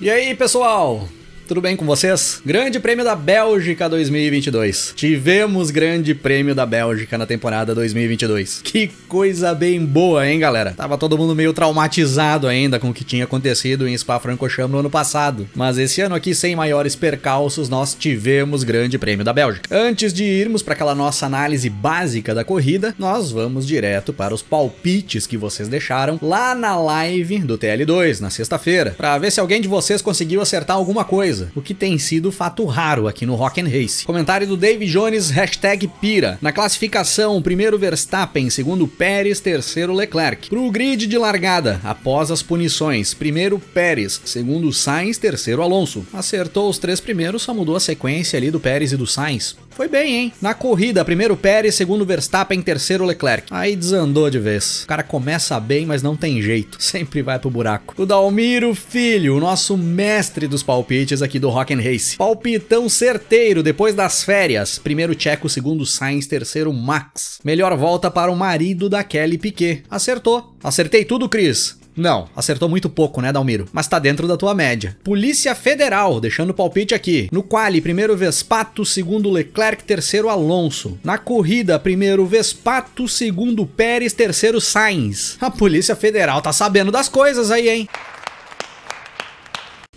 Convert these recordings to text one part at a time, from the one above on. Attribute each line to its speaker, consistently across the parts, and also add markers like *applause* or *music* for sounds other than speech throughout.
Speaker 1: E aí, pessoal? Tudo bem com vocês? Grande Prêmio da Bélgica 2022. Tivemos Grande Prêmio da Bélgica na temporada 2022. Que coisa bem boa, hein, galera? Tava todo mundo meio traumatizado ainda com o que tinha acontecido em Spa-Francorchamps no ano passado. Mas esse ano aqui, sem maiores percalços, nós tivemos Grande Prêmio da Bélgica. Antes de irmos para aquela nossa análise básica da corrida, nós vamos direto para os palpites que vocês deixaram lá na live do TL2 na sexta-feira, para ver se alguém de vocês conseguiu acertar alguma coisa o que tem sido fato raro aqui no Rock and Race. Comentário do Dave Jones, hashtag Pira. Na classificação, primeiro Verstappen, segundo Pérez, terceiro Leclerc. Pro grid de largada, após as punições, primeiro Pérez, segundo Sainz, terceiro Alonso. Acertou os três primeiros, só mudou a sequência ali do Pérez e do Sainz. Foi bem, hein? Na corrida, primeiro Pérez, segundo Verstappen, terceiro Leclerc. Aí desandou de vez. O cara começa bem, mas não tem jeito. *laughs* Sempre vai pro buraco. O Dalmiro Filho, o nosso mestre dos palpites aqui do Rock and Race. Palpitão certeiro depois das férias. Primeiro Checo, segundo Sainz, terceiro Max. Melhor volta para o marido da Kelly Piquet. Acertou. Acertei tudo, Cris. Não, acertou muito pouco, né, Dalmiro? Mas tá dentro da tua média. Polícia Federal, deixando o palpite aqui. No quali, primeiro Vespato, segundo Leclerc, terceiro Alonso. Na corrida, primeiro Vespato, segundo Pérez, terceiro Sainz. A Polícia Federal tá sabendo das coisas aí, hein?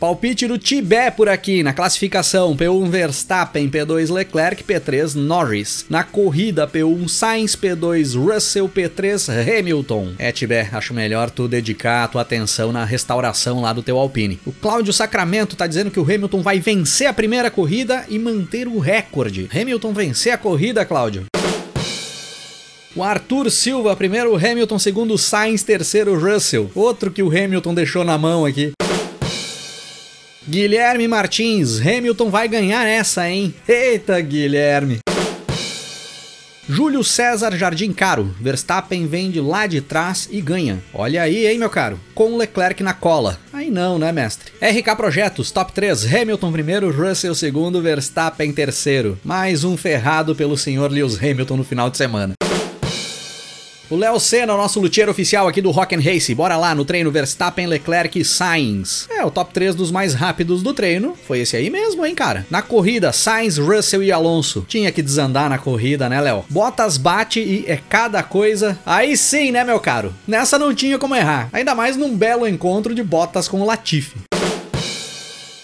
Speaker 1: Palpite do Tibé por aqui na classificação: P1 Verstappen, P2 Leclerc, P3 Norris. Na corrida, P1 Sainz, P2 Russell, P3 Hamilton. É, Tibé, acho melhor tu dedicar a tua atenção na restauração lá do teu Alpine. O Cláudio Sacramento tá dizendo que o Hamilton vai vencer a primeira corrida e manter o recorde. Hamilton vencer a corrida, Cláudio. O Arthur Silva, primeiro Hamilton, segundo Sainz, terceiro Russell. Outro que o Hamilton deixou na mão aqui. Guilherme Martins, Hamilton vai ganhar essa, hein? Eita, Guilherme! Júlio César Jardim Caro, Verstappen vem de lá de trás e ganha. Olha aí, hein, meu caro? Com Leclerc na cola. Aí não, né, mestre? RK Projetos, top 3, Hamilton primeiro, Russell segundo, Verstappen terceiro. Mais um ferrado pelo senhor Lewis Hamilton no final de semana. O Léo Senna, nosso luthier oficial aqui do Rock and Race. Bora lá no treino Verstappen, Leclerc e Sainz. É, o top 3 dos mais rápidos do treino foi esse aí mesmo, hein, cara? Na corrida, Sainz, Russell e Alonso. Tinha que desandar na corrida, né, Léo? Bottas bate e é cada coisa. Aí sim, né, meu caro? Nessa não tinha como errar. Ainda mais num belo encontro de Bottas com o Latifi.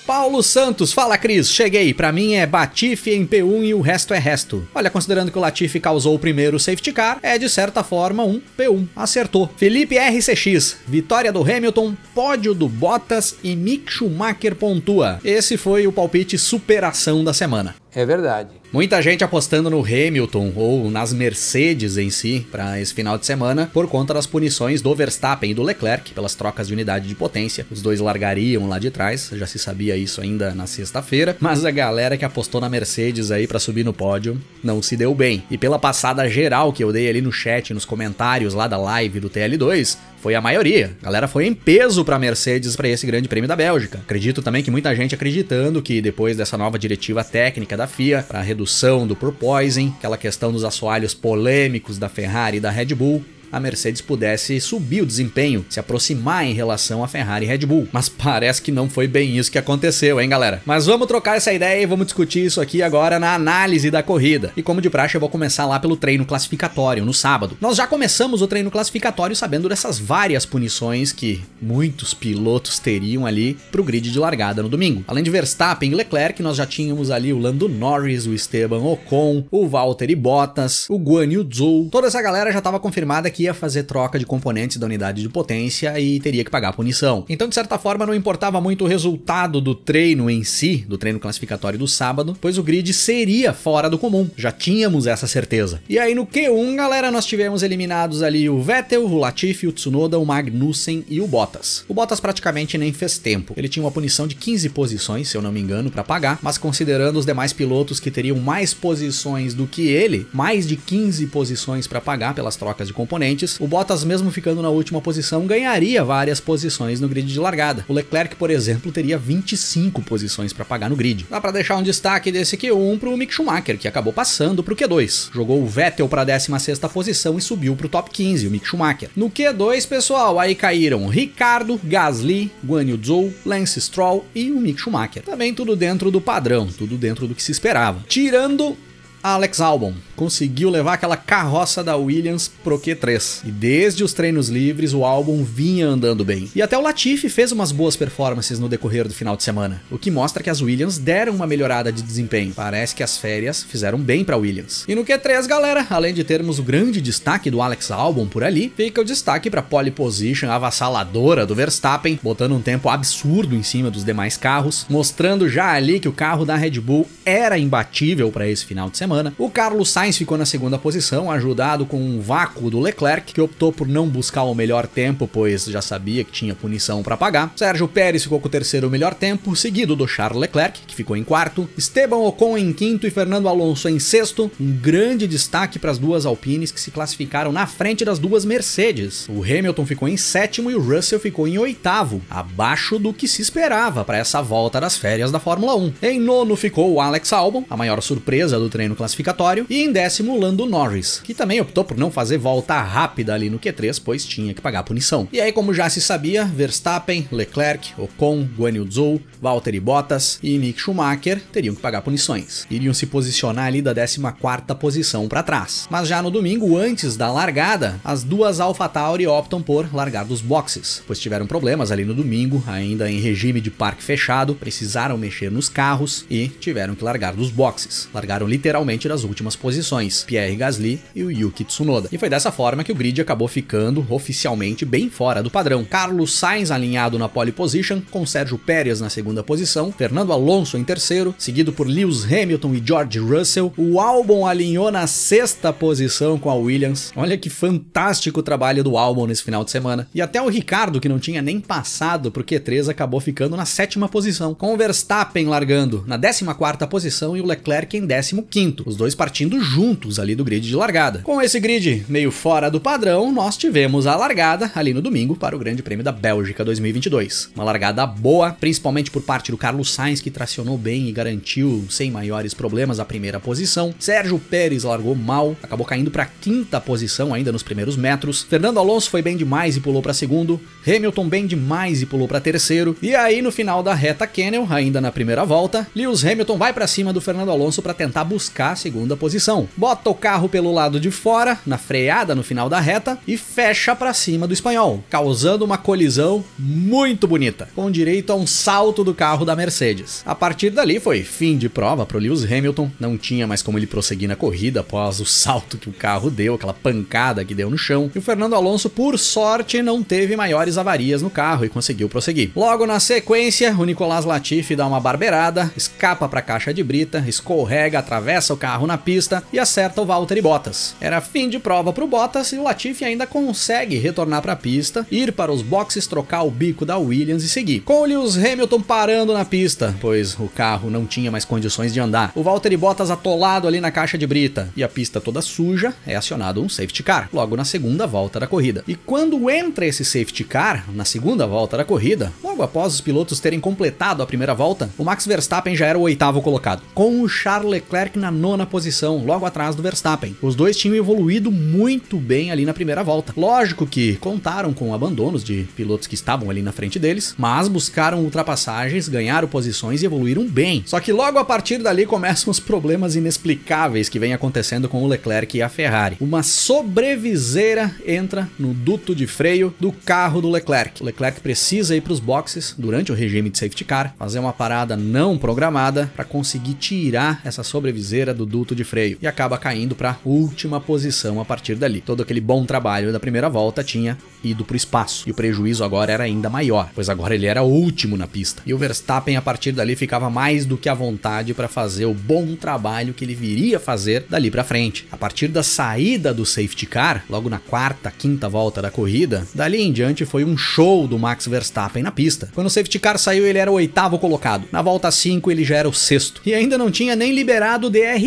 Speaker 1: Paulo Santos, fala Cris, cheguei. Para mim é Batife em P1 e o resto é resto. Olha, considerando que o Latifi causou o primeiro safety car, é de certa forma um P1. Acertou. Felipe RCX, vitória do Hamilton, pódio do Bottas e Mick Schumacher pontua. Esse foi o palpite superação da semana.
Speaker 2: É verdade.
Speaker 1: Muita gente apostando no Hamilton ou nas Mercedes em si para esse final de semana por conta das punições do Verstappen e do Leclerc pelas trocas de unidade de potência. Os dois largariam lá de trás, já se sabia isso ainda na sexta-feira, mas a galera que apostou na Mercedes aí para subir no pódio não se deu bem. E pela passada geral que eu dei ali no chat, nos comentários lá da live do TL2, foi a maioria. A galera foi em peso para Mercedes para esse Grande Prêmio da Bélgica. Acredito também que muita gente acreditando que depois dessa nova diretiva técnica da FIA para redução do porpoising, aquela questão dos assoalhos polêmicos da Ferrari e da Red Bull, a Mercedes pudesse subir o desempenho, se aproximar em relação à Ferrari e Red Bull. Mas parece que não foi bem isso que aconteceu, hein, galera? Mas vamos trocar essa ideia e vamos discutir isso aqui agora na análise da corrida. E como de praxe, eu vou começar lá pelo treino classificatório, no sábado. Nós já começamos o treino classificatório sabendo dessas várias punições que muitos pilotos teriam ali pro grid de largada no domingo. Além de Verstappen e Leclerc, nós já tínhamos ali o Lando Norris, o Esteban Ocon, o Valtteri Bottas, o Guan Yu Zhou. Toda essa galera já estava confirmada que Leclerc ia fazer troca de componentes da unidade de potência e teria que pagar punição. Então, de certa forma, não importava muito o resultado do treino em si, do treino classificatório do sábado, pois o grid seria fora do comum. Já tínhamos essa certeza. E aí no Q1, galera, nós tivemos eliminados ali o Vettel, o Latifi, o Tsunoda, o Magnussen e o Bottas. O Bottas praticamente nem fez tempo. Ele tinha uma punição de 15 posições, se eu não me engano, para pagar, mas considerando os demais pilotos que teriam mais posições do que ele, mais de 15 posições para pagar pelas trocas de componentes, o Bottas mesmo ficando na última posição ganharia várias posições no grid de largada. O Leclerc, por exemplo, teria 25 posições para pagar no grid. Dá para deixar um destaque desse Q1 pro Mick Schumacher, que acabou passando pro Q2. Jogou o Vettel para a 16 posição e subiu pro top 15, o Mick Schumacher. No Q2, pessoal, aí caíram Ricardo, Gasly, Guan Yu Zhou, Lance Stroll e o Mick Schumacher. Também tudo dentro do padrão, tudo dentro do que se esperava. Tirando Alex Albon conseguiu levar aquela carroça da Williams pro Q3. E desde os treinos livres, o Albon vinha andando bem. E até o Latifi fez umas boas performances no decorrer do final de semana, o que mostra que as Williams deram uma melhorada de desempenho. Parece que as férias fizeram bem para Williams. E no Q3, galera, além de termos o grande destaque do Alex Albon por ali, fica o destaque para pole position avassaladora do Verstappen, botando um tempo absurdo em cima dos demais carros, mostrando já ali que o carro da Red Bull era imbatível para esse final de semana semana. O Carlos Sainz ficou na segunda posição, ajudado com um vácuo do Leclerc, que optou por não buscar o melhor tempo, pois já sabia que tinha punição para pagar. Sérgio Pérez ficou com o terceiro melhor tempo, seguido do Charles Leclerc, que ficou em quarto. Esteban Ocon em quinto e Fernando Alonso em sexto. Um grande destaque para as duas Alpines que se classificaram na frente das duas Mercedes. O Hamilton ficou em sétimo e o Russell ficou em oitavo, abaixo do que se esperava para essa volta das férias da Fórmula 1. Em nono ficou o Alex Albon, a maior surpresa do treino classificatório, e em décimo Lando Norris, que também optou por não fazer volta rápida ali no Q3, pois tinha que pagar a punição. E aí, como já se sabia, Verstappen, Leclerc, Ocon, Guan Yu Zhou, Valtteri Bottas e Mick Schumacher teriam que pagar punições. Iriam se posicionar ali da 14ª posição para trás. Mas já no domingo, antes da largada, as duas AlphaTauri optam por largar dos boxes, pois tiveram problemas ali no domingo, ainda em regime de parque fechado, precisaram mexer nos carros e tiveram que largar dos boxes. Largaram literalmente provavelmente das últimas posições, Pierre Gasly e o Yuki Tsunoda. E foi dessa forma que o grid acabou ficando oficialmente bem fora do padrão. Carlos Sainz alinhado na pole position, com Sérgio Pérez na segunda posição, Fernando Alonso em terceiro, seguido por Lewis Hamilton e George Russell. O Albon alinhou na sexta posição com a Williams. Olha que fantástico trabalho do Albon nesse final de semana. E até o Ricardo, que não tinha nem passado pro Q3, acabou ficando na sétima posição, com o Verstappen largando na 14 quarta posição e o Leclerc em 15 junto, os dois partindo juntos ali do grid de largada. Com esse grid meio fora do padrão, nós tivemos a largada ali no domingo para o Grande Prêmio da Bélgica 2022. Uma largada boa, principalmente por parte do Carlos Sainz, que tracionou bem e garantiu, sem maiores problemas, a primeira posição. Sérgio Pérez largou mal, acabou caindo para a quinta posição ainda nos primeiros metros. Fernando Alonso foi bem demais e pulou para segundo. Hamilton bem demais e pulou para terceiro. E aí, no final da reta Kennel, ainda na primeira volta, Lewis Hamilton vai para cima do Fernando Alonso para tentar buscar a segunda posição. Bota o carro pelo lado de fora, na freada no final da reta e fecha para cima do espanhol, causando uma colisão muito bonita, com direito a um salto do carro da Mercedes. A partir dali foi fim de prova para o Lewis Hamilton, não tinha mais como ele prosseguir na corrida após o salto que o carro deu, aquela pancada que deu no chão. E o Fernando Alonso, por sorte, não teve maiores avarias no carro e conseguiu prosseguir. Logo na sequência, o Nicolas Latifi dá uma barbeirada, escapa para a caixa de brita, escorrega, atravessa o carro na pista e acerta o Valtteri Bottas. Era fim de prova para o Bottas e o Latifi ainda consegue retornar para a pista, ir para os boxes, trocar o bico da Williams e seguir. Com o Lewis Hamilton parando na pista, pois o carro não tinha mais condições de andar. O Valtteri Bottas atolado ali na caixa de brita e a pista toda suja, é acionado um safety car, logo na segunda volta da corrida. E quando entra esse safety car, na segunda volta da corrida, logo após os pilotos terem completado a primeira volta, o Max Verstappen já era o oitavo colocado, com o Charles Leclerc na nona posição, logo atrás do Verstappen. Os dois tinham evoluído muito bem ali na primeira volta. Lógico que contaram com abandonos de pilotos que estavam ali na frente deles, mas buscaram ultrapassagens, ganharam posições e evoluíram bem. Só que logo a partir dali começam os problemas inexplicáveis que vem acontecendo com o Leclerc e a Ferrari. Uma sobreviseira entra no duto de freio do carro do Leclerc. O Leclerc precisa ir para os boxes durante o regime de safety car, fazer uma parada não programada para conseguir tirar essa sobreviseira do duto de freio e acaba caindo para última posição a partir dali. Todo aquele bom trabalho da primeira volta tinha ido para o espaço e o prejuízo agora era ainda maior, pois agora ele era o último na pista. E o Verstappen a partir dali ficava mais do que à vontade para fazer o bom trabalho que ele viria fazer dali para frente. A partir da saída do safety car, logo na quarta, quinta volta da corrida, dali em diante foi um show do Max Verstappen na pista. Quando o safety car saiu, ele era o oitavo colocado. Na volta 5, ele já era o sexto. E ainda não tinha nem liberado o DRS.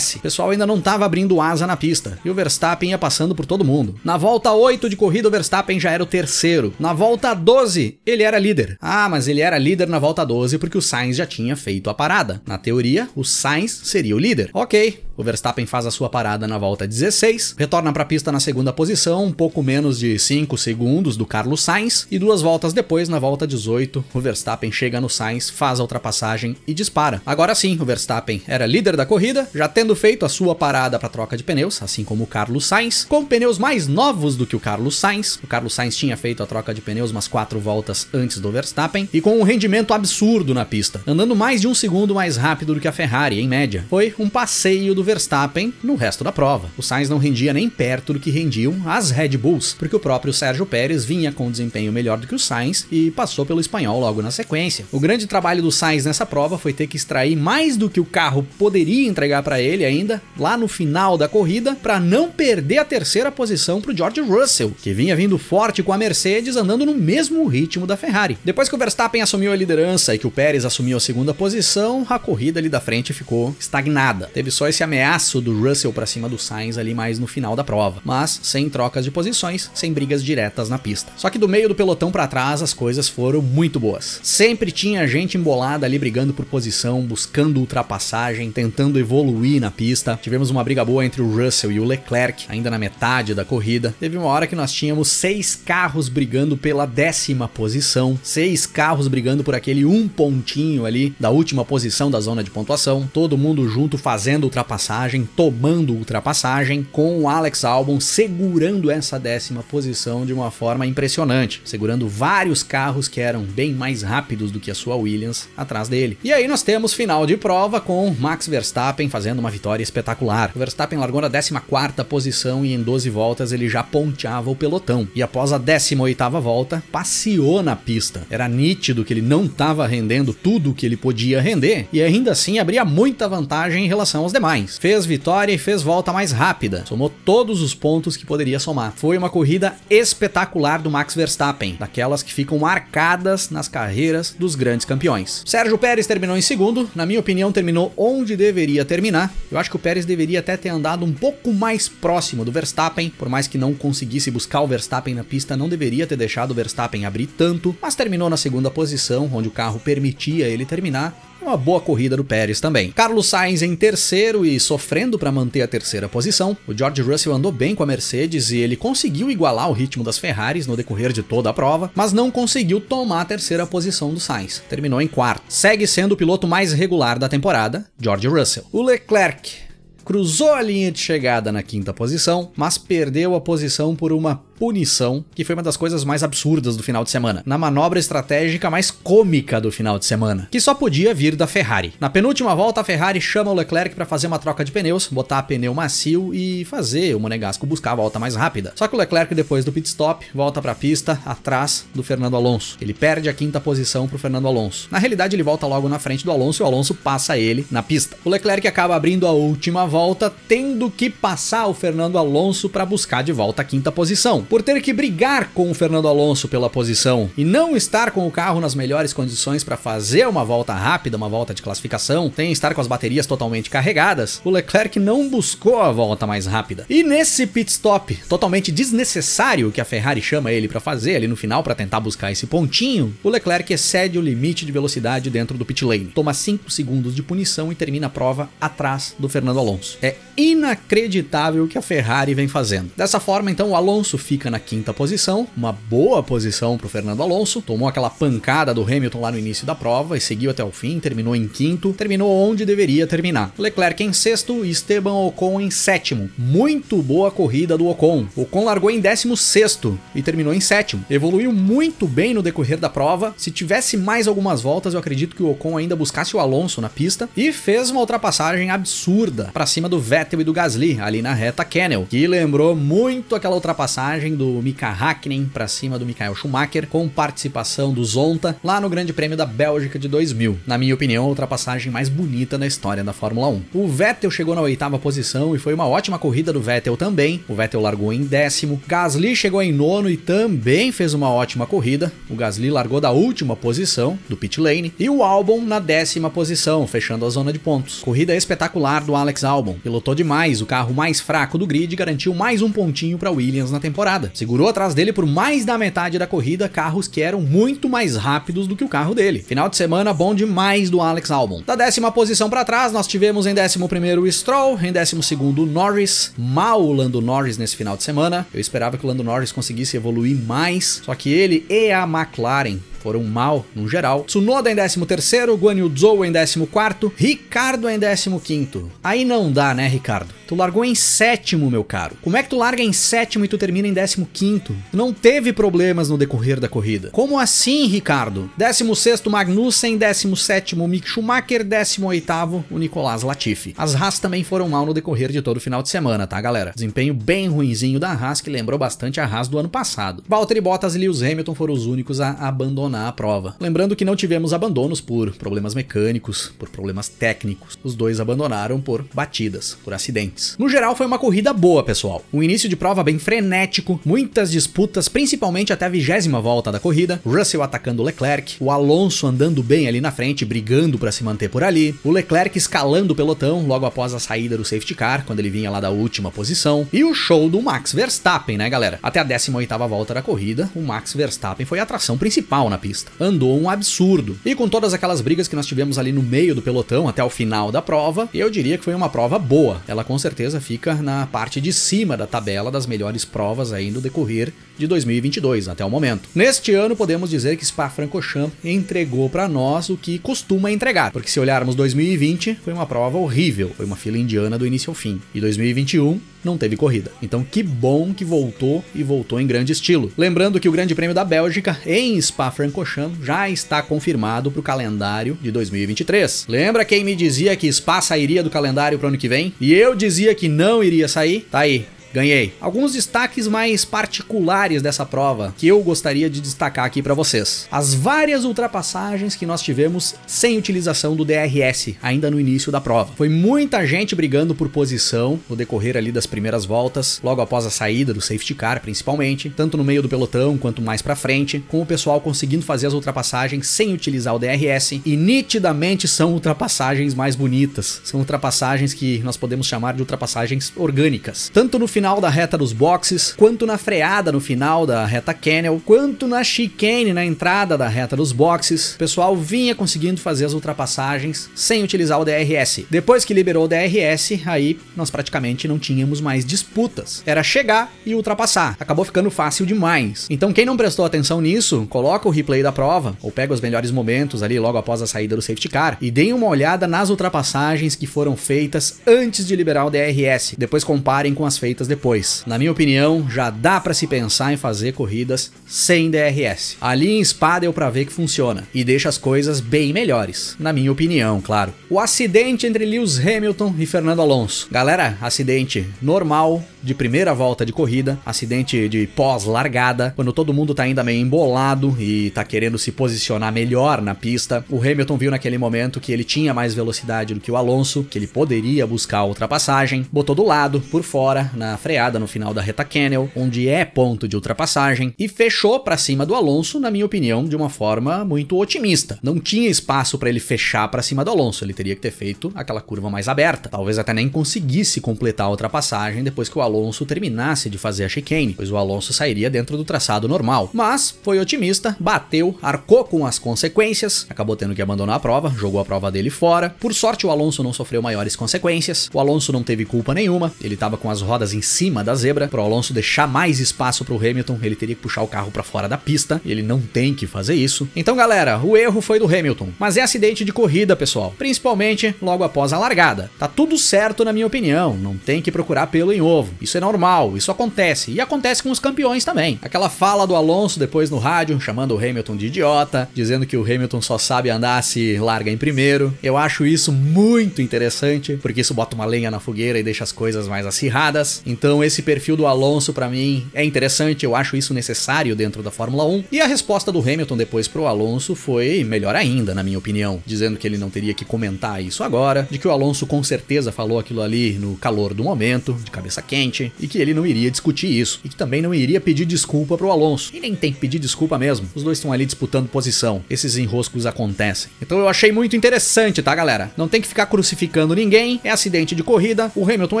Speaker 1: O pessoal ainda não estava abrindo asa na pista. E o Verstappen ia passando por todo mundo. Na volta 8 de corrida, o Verstappen já era o terceiro. Na volta 12, ele era líder. Ah, mas ele era líder na volta 12 porque o Sainz já tinha feito a parada. Na teoria, o Sainz seria o líder. Ok, o Verstappen faz a sua parada na volta 16, retorna para a pista na segunda posição, um pouco menos de 5 segundos do Carlos Sainz, e duas voltas depois, na volta 18, o Verstappen chega no Sainz, faz a ultrapassagem e dispara. Agora sim, o Verstappen era líder da corrida, já tendo feito a sua parada para troca de pneus, assim como o Carlos Sainz, com pneus mais novos do que o Carlos Sainz. O Carlos Sainz tinha feito a troca de pneus umas quatro voltas antes do Verstappen e com um rendimento absurdo na pista, andando mais de um segundo mais rápido do que a Ferrari, em média. Foi um passeio do Verstappen no resto da prova. O Sainz não rendia nem perto do que rendiam as Red Bulls, porque o próprio Sérgio Pérez vinha com um desempenho melhor do que o Sainz e passou pelo espanhol logo na sequência. O grande trabalho do Sainz nessa prova foi ter que extrair mais do que o carro poderia entregar para ele ainda lá no final da corrida para não perder a terceira posição para o George Russell, que vinha vindo forte com a Mercedes andando no mesmo ritmo da Ferrari. Depois que o Verstappen assumiu a liderança e que o Pérez assumiu a segunda posição, a corrida ali da frente ficou estagnada. Teve só esse ameaço do Russell para cima do Sainz ali mais no final da prova, mas sem trocas de posições, sem brigas diretas na pista. Só que do meio do pelotão para trás as coisas foram muito boas. Sempre tinha gente embolada ali brigando por posição, buscando ultrapassagem, tentando evoluir na pista. Tivemos uma briga boa entre o Russell e o Leclerc, ainda na metade da corrida. Teve uma hora que nós tínhamos seis carros brigando pela décima posição, seis carros brigando por aquele um pontinho ali da última posição da zona de pontuação, todo mundo junto fazendo ultrapassagem, tomando ultrapassagem, com o Alex Albon segurando essa décima posição de uma forma impressionante, segurando vários carros que eram bem mais rápidos do que a sua Williams atrás dele. E aí nós temos final de prova com Max Verstappen fazendo uma vitória espetacular. O Verstappen largou na 14 quarta posição e em 12 voltas ele já ponteava o pelotão. E após a 18 oitava volta, passeou na pista. Era nítido que ele não estava rendendo tudo o que ele podia render e ainda assim abria muita vantagem em relação aos demais. Fez vitória e fez volta mais rápida, somou todos os pontos que poderia somar. Foi uma corrida espetacular do Max Verstappen, daquelas que ficam marcadas nas carreiras dos grandes campeões. Sérgio Pérez terminou em segundo, na minha opinião, terminou onde deveria terminar. Eu acho que o Pérez deveria até ter andado um pouco mais próximo do Verstappen, por mais que não conseguisse buscar o Verstappen na pista, não deveria ter deixado o Verstappen abrir tanto, mas terminou na segunda posição, onde o carro permitia ele terminar uma boa corrida do Pérez também. Carlos Sainz em terceiro e sofrendo para manter a terceira posição. O George Russell andou bem com a Mercedes e ele conseguiu igualar o ritmo das Ferraris no decorrer de toda a prova, mas não conseguiu tomar a terceira posição do Sainz. Terminou em quarto. Segue sendo o piloto mais regular da temporada, George Russell. O Leclerc cruzou a linha de chegada na quinta posição, mas perdeu a posição por uma punição, que foi uma das coisas mais absurdas do final de semana, na manobra estratégica mais cômica do final de semana, que só podia vir da Ferrari. Na penúltima volta, a Ferrari chama o Leclerc para fazer uma troca de pneus, botar pneu macio e fazer o Monegasco buscar a volta mais rápida. Só que o Leclerc, depois do pit stop, volta para a pista atrás do Fernando Alonso. Ele perde a quinta posição pro Fernando Alonso. Na realidade, ele volta logo na frente do Alonso e o Alonso passa ele na pista. O Leclerc acaba abrindo a última volta, tendo que passar o Fernando Alonso para buscar de volta a quinta posição por ter que brigar com o Fernando Alonso pela posição e não estar com o carro nas melhores condições para fazer uma volta rápida, uma volta de classificação, tem estar com as baterias totalmente carregadas, o Leclerc não buscou a volta mais rápida. E nesse pit stop totalmente desnecessário que a Ferrari chama ele para fazer ali no final para tentar buscar esse pontinho, o Leclerc excede o limite de velocidade dentro do pit lane, toma 5 segundos de punição e termina a prova atrás do Fernando Alonso. É inacreditável o que a Ferrari vem fazendo. Dessa forma, então, o Alonso fica fica na quinta posição, uma boa posição para o Fernando Alonso, tomou aquela pancada do Hamilton lá no início da prova e seguiu até o fim, terminou em quinto, terminou onde deveria terminar. Leclerc em sexto e Esteban Ocon em sétimo. Muito boa corrida do Ocon. Ocon largou em décimo sexto e terminou em sétimo. Evoluiu muito bem no decorrer da prova. Se tivesse mais algumas voltas, eu acredito que o Ocon ainda buscasse o Alonso na pista e fez uma ultrapassagem absurda para cima do Vettel e do Gasly ali na reta Kennel, que lembrou muito aquela ultrapassagem do Mika Hakkinen para cima do Michael Schumacher com participação do Zonta lá no Grande Prêmio da Bélgica de 2000. Na minha opinião, a ultrapassagem mais bonita na história da Fórmula 1. O Vettel chegou na oitava posição e foi uma ótima corrida do Vettel também. O Vettel largou em décimo. Gasly chegou em nono e também fez uma ótima corrida. O Gasly largou da última posição do pit lane e o Albon na décima posição, fechando a zona de pontos. Corrida espetacular do Alex Albon. Pilotou demais, o carro mais fraco do grid garantiu mais um pontinho para Williams na temporada. Segurou atrás dele por mais da metade da corrida carros que eram muito mais rápidos do que o carro dele. Final de semana bom demais do Alex Albon. Da décima posição para trás, nós tivemos em décimo primeiro o Stroll, em décimo segundo o Norris. Mal o Lando Norris nesse final de semana. Eu esperava que o Lando Norris conseguisse evoluir mais, só que ele e a McLaren foram mal no geral. Tsunoda em 13º, Guan Yu Zhou em 14º, Ricardo em 15º. Aí não dá, né, Ricardo? Tu largou em sétimo, meu caro. Como é que tu larga em sétimo e tu termina em 15º? Tu não teve problemas no decorrer da corrida. Como assim, Ricardo? 16º Magnussen, 17º Mick Schumacher, 18º o Nicolas Latifi. As Haas também foram mal no decorrer de todo o final de semana, tá, galera? Desempenho bem ruinzinho da Haas que lembrou bastante a Haas do ano passado. Valtteri Bottas e Lewis Hamilton foram os únicos a abandonar a prova. Lembrando que não tivemos abandonos por problemas mecânicos, por problemas técnicos. Os dois abandonaram por batidas, por acidentes. No geral, foi uma corrida boa, pessoal. Um início de prova bem frenético, muitas disputas, principalmente até a vigésima volta da corrida. Russell atacando Leclerc, o Alonso andando bem ali na frente, brigando para se manter por ali, o Leclerc escalando o pelotão logo após a saída do safety car, quando ele vinha lá da última posição, e o show do Max Verstappen, né, galera? Até a 18ª volta da corrida, o Max Verstappen foi a atração principal na pista. Andou um absurdo. E com todas aquelas brigas que nós tivemos ali no meio do pelotão até o final da prova, eu diria que foi uma prova boa. Ela com certeza fica na parte de cima da tabela das melhores provas aí no decorrer de 2022 até o momento. Neste ano podemos dizer que Spa-Francorchamps entregou para nós o que costuma entregar, porque se olharmos 2020 foi uma prova horrível, foi uma fila indiana do início ao fim. E 2021 não teve corrida. Então que bom que voltou e voltou em grande estilo. Lembrando que o Grande Prêmio da Bélgica em Spa-Francorchamps já está confirmado para o calendário de 2023. Lembra quem me dizia que Spa sairia do calendário para o ano que vem? E eu dizia que não iria sair? Tá aí, ganhei. Alguns destaques mais particulares dessa prova que eu gostaria de destacar aqui para vocês. As várias ultrapassagens que nós tivemos sem utilização do DRS, ainda no início da prova. Foi muita gente brigando por posição no decorrer ali das primeiras voltas, logo após a saída do safety car, principalmente, tanto no meio do pelotão quanto mais para frente, com o pessoal conseguindo fazer as ultrapassagens sem utilizar o DRS e nitidamente são ultrapassagens mais bonitas. São ultrapassagens que nós podemos chamar de ultrapassagens orgânicas. Tanto no final da reta dos boxes, quanto na freada no final da reta Kennel, quanto na chicane na entrada da reta dos boxes, o pessoal vinha conseguindo fazer as ultrapassagens sem utilizar o DRS. Depois que liberou o DRS, aí nós praticamente não tínhamos mais disputas. Era chegar e ultrapassar. Acabou ficando fácil demais. Então quem não prestou atenção nisso, coloca o replay da prova ou pega os melhores momentos ali logo após a saída do safety car e deem uma olhada nas ultrapassagens que foram feitas antes de liberar o DRS. Depois comparem com as feitas depois. Na minha opinião, já dá para se pensar em fazer corridas sem DRS. Ali em Spa deu para ver que funciona e deixa as coisas bem melhores, na minha opinião, claro. O acidente entre Lewis Hamilton e Fernando Alonso. Galera, acidente normal de primeira volta de corrida, acidente de pós-largada, quando todo mundo tá ainda meio embolado e tá querendo se posicionar melhor na pista. O Hamilton viu naquele momento que ele tinha mais velocidade do que o Alonso, que ele poderia buscar a ultrapassagem, botou do lado, por fora, na freada no final da reta Kennel, onde é ponto de ultrapassagem, e fechou para cima do Alonso, na minha opinião, de uma forma muito otimista. Não tinha espaço para ele fechar para cima do Alonso, ele teria que ter feito aquela curva mais aberta. Talvez até nem conseguisse completar a ultrapassagem depois que o Alonso terminasse de fazer a chicane, pois o Alonso sairia dentro do traçado normal. Mas foi otimista, bateu, arcou com as consequências, acabou tendo que abandonar a prova, jogou a prova dele fora. Por sorte, o Alonso não sofreu maiores consequências. O Alonso não teve culpa nenhuma, ele estava com as rodas em cima da zebra, pro Alonso deixar mais espaço pro Hamilton, ele teria que puxar o carro para fora da pista, ele não tem que fazer isso. Então, galera, o erro foi do Hamilton, mas é acidente de corrida, pessoal, principalmente logo após a largada. Tá tudo certo na minha opinião, não tem que procurar pelo em ovo. Isso é normal, isso acontece e acontece com os campeões também. Aquela fala do Alonso depois no rádio, chamando o Hamilton de idiota, dizendo que o Hamilton só sabe andar se larga em primeiro. Eu acho isso muito interessante, porque isso bota uma lenha na fogueira e deixa as coisas mais acirradas. Então esse perfil do Alonso para mim é interessante, eu acho isso necessário dentro da Fórmula 1. E a resposta do Hamilton depois pro Alonso foi melhor ainda, na minha opinião, dizendo que ele não teria que comentar isso agora, de que o Alonso com certeza falou aquilo ali no calor do momento, de cabeça quente, e que ele não iria discutir isso, e que também não iria pedir desculpa pro Alonso. E nem tem que pedir desculpa mesmo. Os dois estão ali disputando posição. Esses enroscos acontecem. Então eu achei muito interessante, tá, galera? Não tem que ficar crucificando ninguém. É acidente de corrida. O Hamilton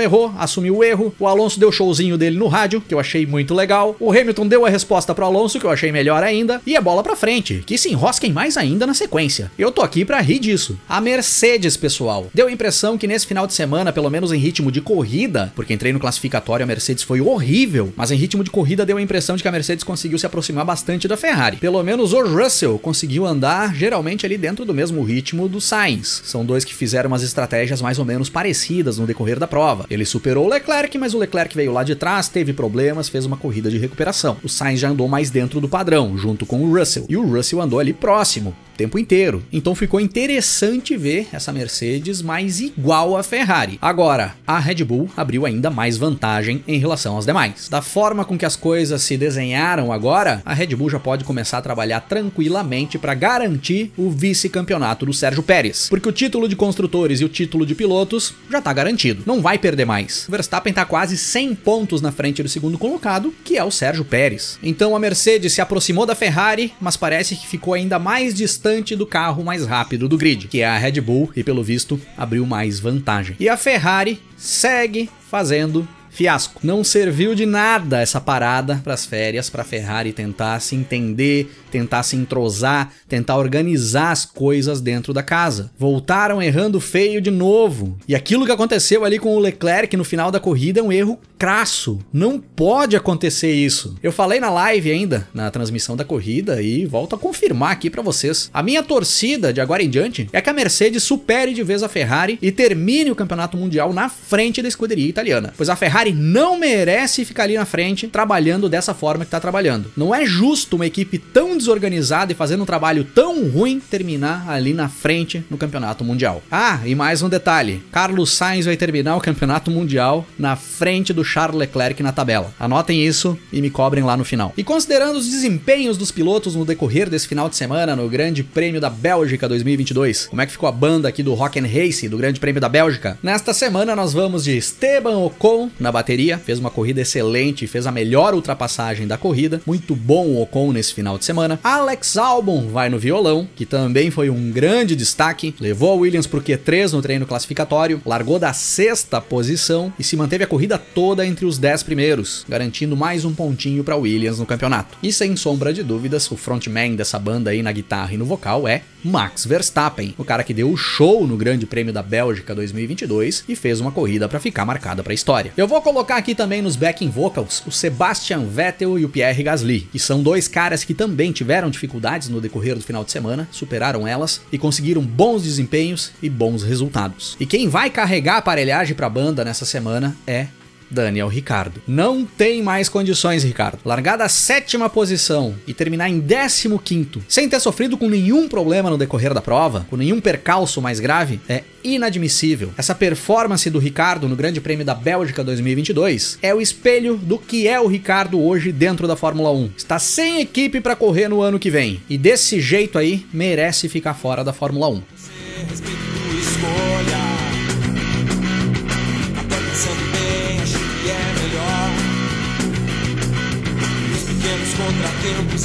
Speaker 1: errou, assumiu o erro. O Alonso deu showzinho dele no rádio, que eu achei muito legal. O Hamilton deu a resposta pro Alonso, que eu achei melhor ainda. E a bola pra frente, que se enrosquem mais ainda na sequência. Eu tô aqui pra rir disso. A Mercedes, pessoal, deu a impressão que nesse final de semana, pelo menos em ritmo de corrida, porque entrei no classificatório, a Mercedes foi horrível, mas em ritmo de corrida deu a impressão de que a Mercedes conseguiu se aproximar bastante da Ferrari. Pelo menos o Russell conseguiu andar geralmente ali dentro do mesmo ritmo do Sainz. São dois que fizeram umas estratégias mais ou menos parecidas no decorrer da prova. Ele superou o Leclerc, mas o Leclerc veio lá de trás, teve problemas, fez uma corrida de recuperação. O Sainz já andou mais dentro do padrão, junto com o Russell. E o Russell andou ali próximo tempo inteiro. Então ficou interessante ver essa Mercedes mais igual à Ferrari. Agora, a Red Bull abriu ainda mais vantagem em relação aos demais. Da forma com que as coisas se desenharam agora, a Red Bull já pode começar a trabalhar tranquilamente para garantir o vice-campeonato do Sérgio Pérez, porque o título de construtores e o título de pilotos já tá garantido. Não vai perder mais. O Verstappen tá quase 100 pontos na frente do segundo colocado, que é o Sérgio Pérez. Então a Mercedes se aproximou da Ferrari, mas parece que ficou ainda mais distante do carro mais rápido do grid, que é a Red Bull, e pelo visto abriu mais vantagem. E a Ferrari segue fazendo fiasco. Não serviu de nada essa parada para as férias, para Ferrari tentar se entender, tentar se entrosar, tentar organizar as coisas dentro da casa. Voltaram errando feio de novo. E aquilo que aconteceu ali com o Leclerc no final da corrida é um erro crasso. Não pode acontecer isso. Eu falei na live ainda, na transmissão da corrida, e volto a confirmar aqui para vocês. A minha torcida de agora em diante é que a Mercedes supere de vez a Ferrari e termine o campeonato mundial na frente da escuderia italiana. Pois a Ferrari não merece ficar ali na frente trabalhando dessa forma que tá trabalhando. Não é justo uma equipe tão desorganizada e fazendo um trabalho tão ruim terminar ali na frente no campeonato mundial. Ah, e mais um detalhe: Carlos Sainz vai terminar o campeonato mundial na frente do Charles Leclerc na tabela. Anotem isso e me cobrem lá no final. E considerando os desempenhos dos pilotos no decorrer desse final de semana no Grande Prêmio da Bélgica 2022, como é que ficou a banda aqui do Rock and Race do Grande Prêmio da Bélgica? Nesta semana nós vamos de Esteban Ocon na bateria, fez uma corrida excelente, fez a melhor ultrapassagem da corrida, muito bom o Ocon nesse final de semana. Alex Albon vai no violão, que também foi um grande destaque, levou a Williams pro Q3 no treino classificatório, largou da sexta posição e se manteve a corrida toda entre os 10 primeiros, garantindo mais um pontinho para Williams no campeonato. E sem sombra de dúvidas, o frontman dessa banda aí na guitarra e no vocal é Max Verstappen, o cara que deu o show no Grande Prêmio da Bélgica 2022 e fez uma corrida para ficar marcada para a história. Eu vou colocar aqui também nos backing vocals o Sebastian Vettel e o Pierre Gasly, que são dois caras que também tiveram dificuldades no decorrer do final de semana, superaram elas e conseguiram bons desempenhos e bons resultados. E quem vai carregar a aparelhagem para a banda nessa semana é Daniel Ricardo. Não tem mais condições, Ricardo. Largar da sétima posição e terminar em décimo quinto, sem ter sofrido com nenhum problema no decorrer da prova, com nenhum percalço mais grave, é inadmissível. Essa performance do Ricardo no Grande Prêmio da Bélgica 2022 é o espelho do que é o Ricardo hoje dentro da Fórmula 1. Está sem equipe para correr no ano que vem e desse jeito aí merece ficar fora da Fórmula 1.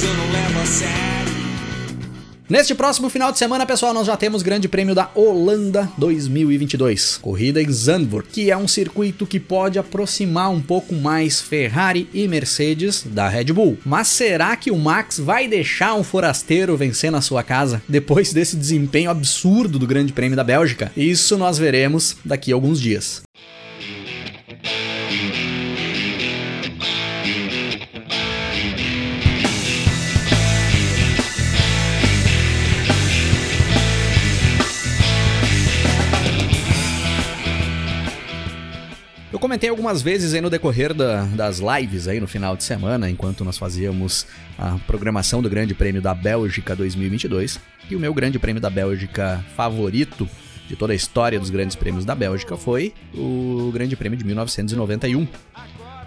Speaker 1: Eu não levo a sério. Neste próximo final de semana, pessoal, nós já temos Grande Prêmio da Holanda 2022, corrida em Zandvoort, que é um circuito que pode aproximar um pouco mais Ferrari e Mercedes da Red Bull. Mas será que o Max vai deixar um forasteiro vencer na sua casa depois desse desempenho absurdo do Grande Prêmio da Bélgica? Isso nós veremos daqui a alguns dias. Comentei algumas vezes aí no decorrer da, das lives aí no final de semana, enquanto nós fazíamos a programação do Grande Prêmio da Bélgica 2022, que o meu Grande Prêmio da Bélgica favorito de toda a história dos Grandes Prêmios da Bélgica foi o Grande Prêmio de 1991.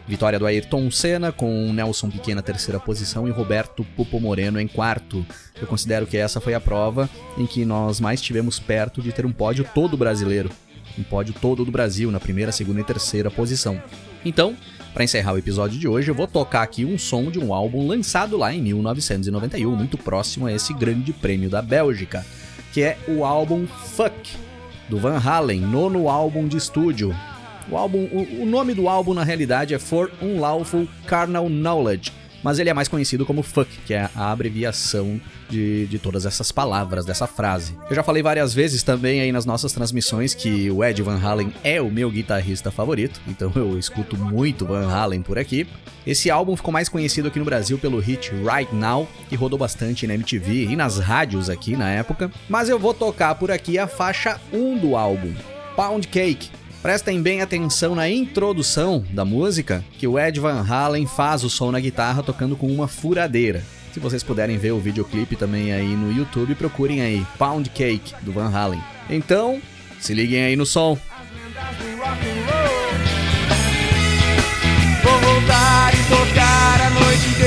Speaker 1: Vitória do Ayrton Senna, com Nelson Piquet na terceira posição e Roberto Pupo Moreno em quarto. Eu considero que essa foi a prova em que nós mais tivemos perto de ter um pódio todo brasileiro. Um pódio todo do Brasil, na primeira, segunda e terceira posição. Então, para encerrar o episódio de hoje, eu vou tocar aqui um som de um álbum lançado lá em 1991, muito próximo a esse grande prêmio da Bélgica, que é o álbum Fuck, do Van Halen, nono álbum de estúdio, o, álbum, o, o nome do álbum na realidade é For Unlawful Carnal Knowledge, mas ele é mais conhecido como Fuck, que é a abreviação de, de todas essas palavras, dessa frase. Eu já falei várias vezes também aí nas nossas transmissões que o Ed Van Halen é o meu guitarrista favorito, então eu escuto muito Van Halen por aqui. Esse álbum ficou mais conhecido aqui no Brasil pelo hit Right Now, que rodou bastante na MTV e nas rádios aqui na época, mas eu vou tocar por aqui a faixa 1 do álbum, Pound Cake, Prestem bem atenção na introdução da música, que o Ed Van Halen faz o som na guitarra tocando com uma furadeira. Se vocês puderem ver o videoclipe também aí no YouTube, procurem aí Pound Cake do Van Halen. Então, se liguem aí no som. Vou voltar e tocar a noite.